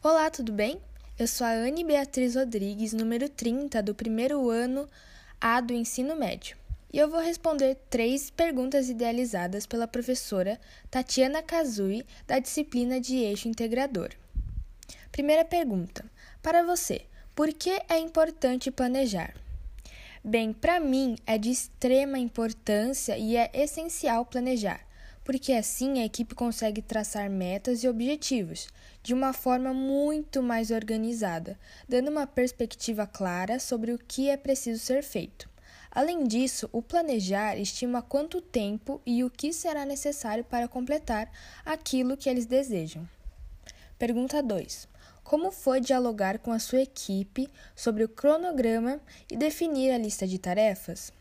Olá, tudo bem? Eu sou a Anne Beatriz Rodrigues, número 30 do primeiro ano A do ensino médio. E eu vou responder três perguntas idealizadas pela professora Tatiana Kazui, da disciplina de eixo integrador. Primeira pergunta: Para você, por que é importante planejar? Bem, para mim é de extrema importância e é essencial planejar porque assim a equipe consegue traçar metas e objetivos de uma forma muito mais organizada, dando uma perspectiva clara sobre o que é preciso ser feito. Além disso, o planejar estima quanto tempo e o que será necessário para completar aquilo que eles desejam. Pergunta 2. Como foi dialogar com a sua equipe sobre o cronograma e definir a lista de tarefas?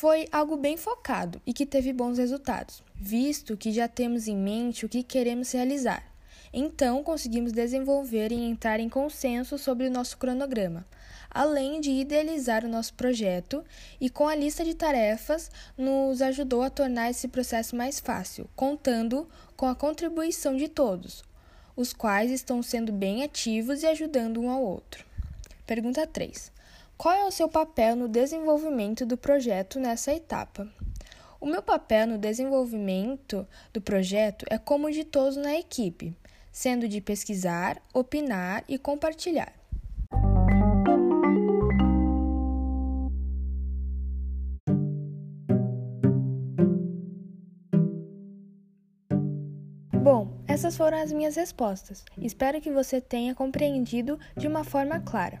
Foi algo bem focado e que teve bons resultados, visto que já temos em mente o que queremos realizar. Então, conseguimos desenvolver e entrar em consenso sobre o nosso cronograma, além de idealizar o nosso projeto e, com a lista de tarefas, nos ajudou a tornar esse processo mais fácil, contando com a contribuição de todos, os quais estão sendo bem ativos e ajudando um ao outro. Pergunta 3. Qual é o seu papel no desenvolvimento do projeto nessa etapa? O meu papel no desenvolvimento do projeto é como de todos na equipe, sendo de pesquisar, opinar e compartilhar. Bom, essas foram as minhas respostas. Espero que você tenha compreendido de uma forma clara.